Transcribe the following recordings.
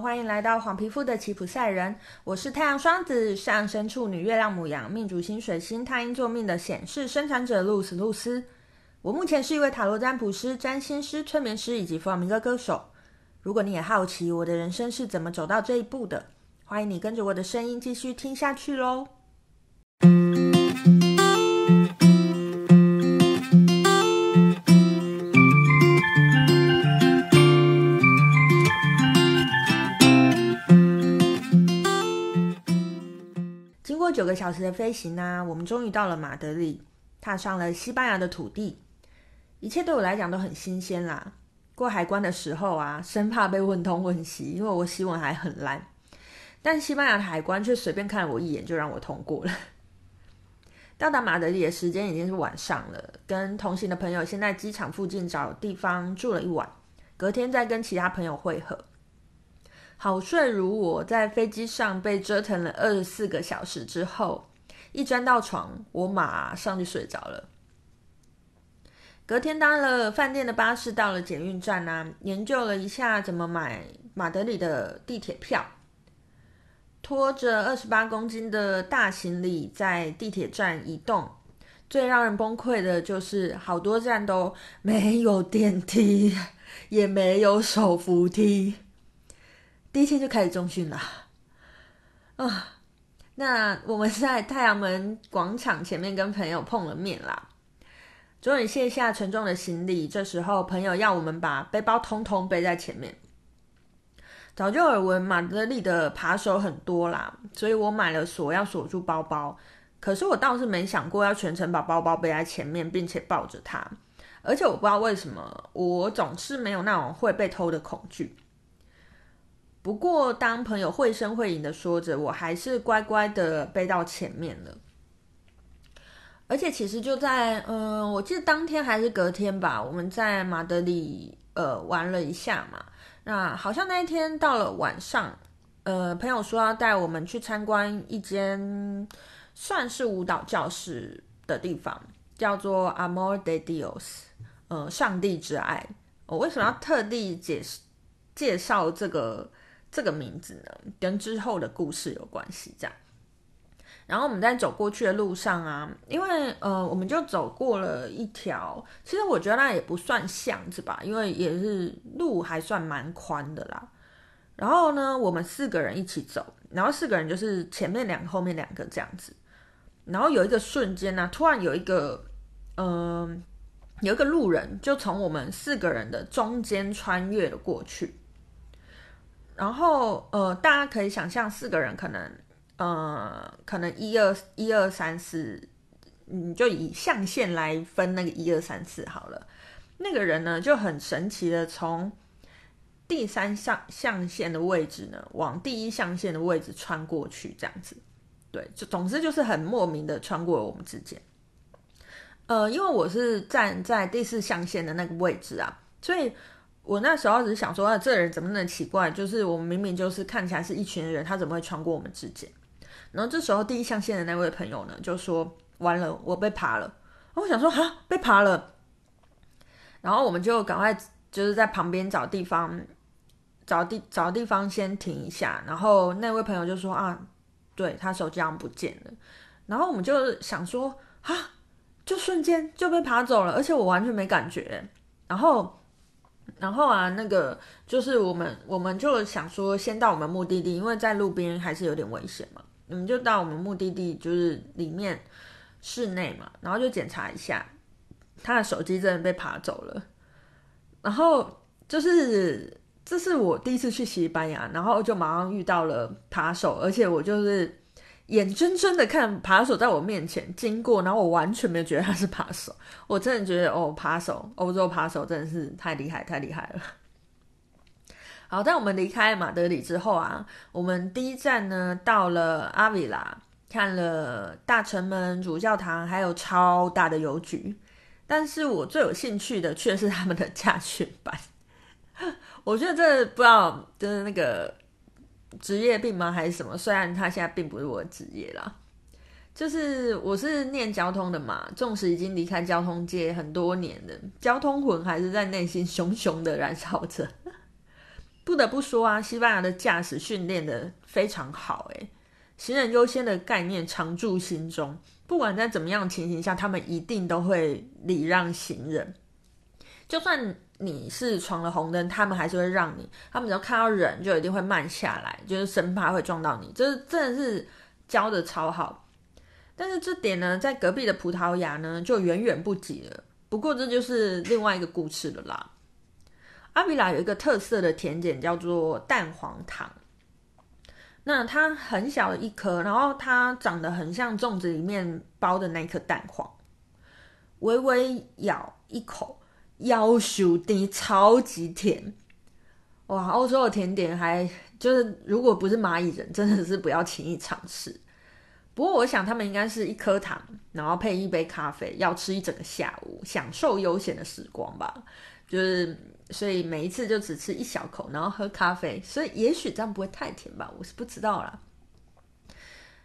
欢迎来到黄皮肤的吉普赛人，我是太阳双子上升处女月亮母羊命主星水星太阴座命的显示生产者露丝露丝。我目前是一位塔罗占卜师、占星师、催眠师以及弗朗明哥歌手。如果你也好奇我的人生是怎么走到这一步的，欢迎你跟着我的声音继续听下去喽。九个小时的飞行啊，我们终于到了马德里，踏上了西班牙的土地。一切对我来讲都很新鲜啦。过海关的时候啊，生怕被问东问西，因为我西文还很烂。但西班牙的海关却随便看了我一眼，就让我通过了。到达马德里的时间已经是晚上了，跟同行的朋友先在机场附近找地方住了一晚，隔天再跟其他朋友会合。好睡如我，在飞机上被折腾了二十四个小时之后，一钻到床，我马上就睡着了。隔天搭了饭店的巴士到了捷运站啊，研究了一下怎么买马德里的地铁票，拖着二十八公斤的大行李在地铁站移动。最让人崩溃的就是好多站都没有电梯，也没有手扶梯。第一天就开始中训了，啊，那我们在太阳门广场前面跟朋友碰了面啦，终于卸下沉重的行李。这时候朋友要我们把背包通通背在前面。早就耳闻马德里的扒手很多啦，所以我买了锁要锁住包包。可是我倒是没想过要全程把包包背在前面，并且抱着它。而且我不知道为什么，我总是没有那种会被偷的恐惧。不过，当朋友绘声绘影的说着，我还是乖乖的背到前面了。而且，其实就在嗯、我记得当天还是隔天吧，我们在马德里呃玩了一下嘛。那好像那一天到了晚上，呃，朋友说要带我们去参观一间算是舞蹈教室的地方，叫做 Amor de Dios，呃，上帝之爱。我为什么要特地解释介绍这个？这个名字呢，跟之后的故事有关系。这样，然后我们在走过去的路上啊，因为呃，我们就走过了一条，其实我觉得那也不算巷子吧，因为也是路还算蛮宽的啦。然后呢，我们四个人一起走，然后四个人就是前面两个，后面两个这样子。然后有一个瞬间呢、啊，突然有一个，嗯、有一个路人就从我们四个人的中间穿越了过去。然后，呃，大家可以想象，四个人可能，呃，可能一二一二三四，你，就以象限来分那个一二三四好了。那个人呢，就很神奇的从第三象象限的位置呢，往第一象限的位置穿过去，这样子。对，就总之就是很莫名的穿过了我们之间。呃，因为我是站在第四象限的那个位置啊，所以。我那时候只是想说，啊，这人怎么那么奇怪？就是我们明明就是看起来是一群人，他怎么会穿过我们之间？然后这时候第一象限的那位朋友呢，就说：“完了，我被爬了。”我想说：“哈，被爬了。”然后我们就赶快就是在旁边找地方，找地找地方先停一下。然后那位朋友就说：“啊，对，他手机好像不见了。”然后我们就想说：“哈，就瞬间就被爬走了，而且我完全没感觉。”然后。然后啊，那个就是我们，我们就想说，先到我们目的地，因为在路边还是有点危险嘛。我们就到我们目的地，就是里面室内嘛，然后就检查一下，他的手机真的被扒走了。然后就是这是我第一次去西班牙，然后就马上遇到了扒手，而且我就是。眼睁睁的看扒手在我面前经过，然后我完全没有觉得他是扒手，我真的觉得哦，扒手，欧洲扒手真的是太厉害，太厉害了。好，在我们离开马德里之后啊，我们第一站呢到了阿维拉，看了大城门、主教堂，还有超大的邮局。但是我最有兴趣的却是他们的驾训班，我觉得这不知道就是那个。职业病吗？还是什么？虽然他现在并不是我的职业啦，就是我是念交通的嘛，纵使已经离开交通界很多年了，交通魂还是在内心熊熊的燃烧着。不得不说啊，西班牙的驾驶训练得非常好，诶，行人优先的概念常驻心中，不管在怎么样情形下，他们一定都会礼让行人。就算你是闯了红灯，他们还是会让你。他们只要看到人，就一定会慢下来，就是生怕会撞到你。这真的是教的超好。但是这点呢，在隔壁的葡萄牙呢，就远远不及了。不过这就是另外一个故事了啦。阿比拉有一个特色的甜点叫做蛋黄糖，那它很小的一颗，然后它长得很像粽子里面包的那颗蛋黄。微微咬一口，要求低，超级甜。哇，欧洲的甜点还就是，如果不是蚂蚁人，真的是不要轻易尝试。不过我想他们应该是一颗糖，然后配一杯咖啡，要吃一整个下午，享受悠闲的时光吧。就是所以每一次就只吃一小口，然后喝咖啡，所以也许这样不会太甜吧，我是不知道啦。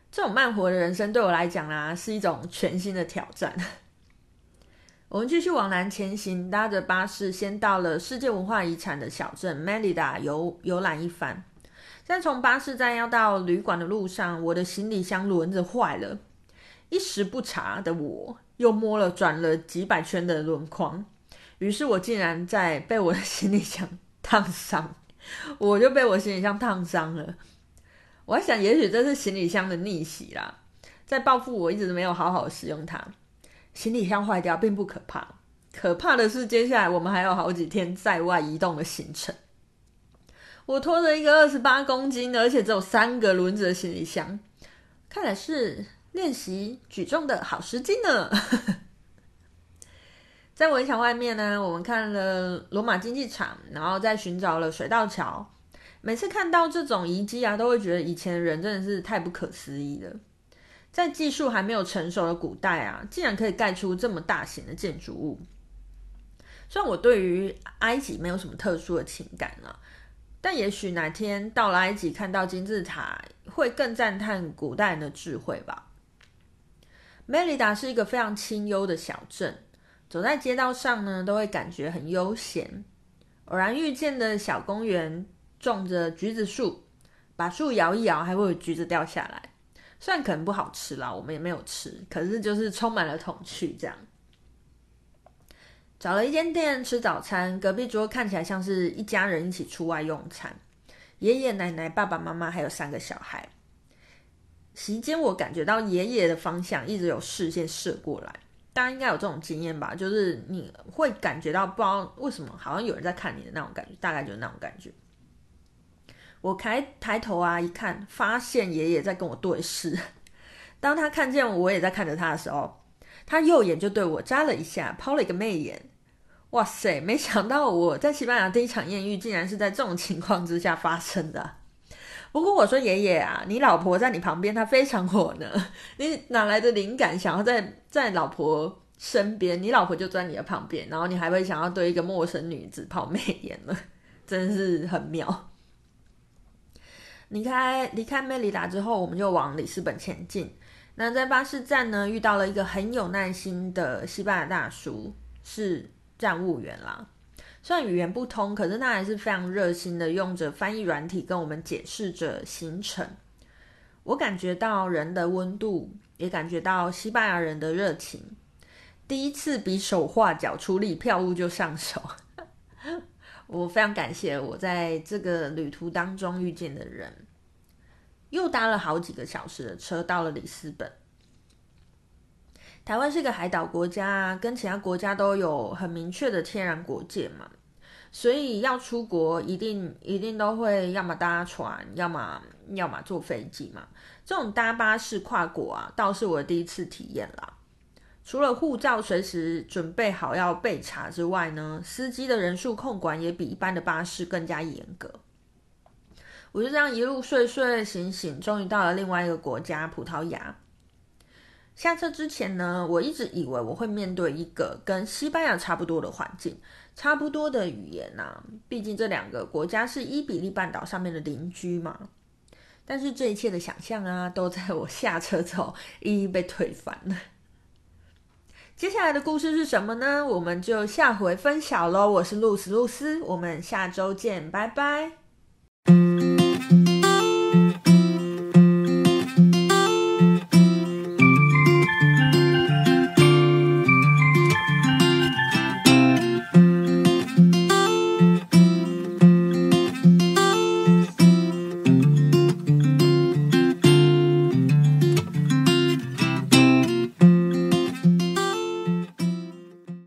这种慢活的人生对我来讲啊，是一种全新的挑战。我们继续往南前行，搭着巴士，先到了世界文化遗产的小镇 Mérida 游游览一番。在从巴士站要到旅馆的路上，我的行李箱轮子坏了，一时不察的我又摸了转了几百圈的轮框，于是我竟然在被我的行李箱烫伤，我就被我行李箱烫伤了。我还想，也许这是行李箱的逆袭啦，在报复我一直都没有好好使用它。行李箱坏掉并不可怕，可怕的是接下来我们还有好几天在外移动的行程。我拖着一个二十八公斤的，而且只有三个轮子的行李箱，看来是练习举重的好时机呢。在围墙外面呢，我们看了罗马竞技场，然后再寻找了水道桥。每次看到这种遗迹啊，都会觉得以前的人真的是太不可思议了。在技术还没有成熟的古代啊，竟然可以盖出这么大型的建筑物。虽然我对于埃及没有什么特殊的情感啊。但也许哪天到了埃及，看到金字塔，会更赞叹古代人的智慧吧。梅里达是一个非常清幽的小镇，走在街道上呢，都会感觉很悠闲。偶然遇见的小公园种着橘子树，把树摇一摇，还会有橘子掉下来。虽然可能不好吃啦，我们也没有吃，可是就是充满了童趣，这样。找了一间店吃早餐，隔壁桌看起来像是一家人一起出外用餐，爷爷奶奶、爸爸妈妈还有三个小孩。席间我感觉到爷爷的方向一直有视线射过来，大家应该有这种经验吧？就是你会感觉到不知道为什么好像有人在看你的那种感觉，大概就是那种感觉。我抬抬头啊一看，发现爷爷在跟我对视。当他看见我也在看着他的时候，他右眼就对我眨了一下，抛了一个媚眼。哇塞！没想到我在西班牙第一场艳遇，竟然是在这种情况之下发生的。不过我说爷爷啊，你老婆在你旁边，她非常火呢。你哪来的灵感，想要在在老婆身边？你老婆就在你的旁边，然后你还会想要对一个陌生女子抛媚眼呢？真是很妙。离开离开梅里达之后，我们就往里斯本前进。那在巴士站呢，遇到了一个很有耐心的西班牙大叔，是。站务员啦，虽然语言不通，可是他还是非常热心的，用着翻译软体跟我们解释着行程。我感觉到人的温度，也感觉到西班牙人的热情。第一次比手画脚出力，票务就上手。我非常感谢我在这个旅途当中遇见的人。又搭了好几个小时的车，到了里斯本。台湾是一个海岛国家，跟其他国家都有很明确的天然国界嘛，所以要出国一定一定都会要么搭船，要么要么坐飞机嘛。这种搭巴士跨国啊，倒是我第一次体验啦。除了护照随时准备好要备查之外呢，司机的人数控管也比一般的巴士更加严格。我就这样一路睡睡醒醒，终于到了另外一个国家——葡萄牙。下车之前呢，我一直以为我会面对一个跟西班牙差不多的环境，差不多的语言呐、啊。毕竟这两个国家是伊比利半岛上面的邻居嘛。但是这一切的想象啊，都在我下车之后一一被推翻了。接下来的故事是什么呢？我们就下回分享喽。我是露丝露丝，我们下周见，拜拜。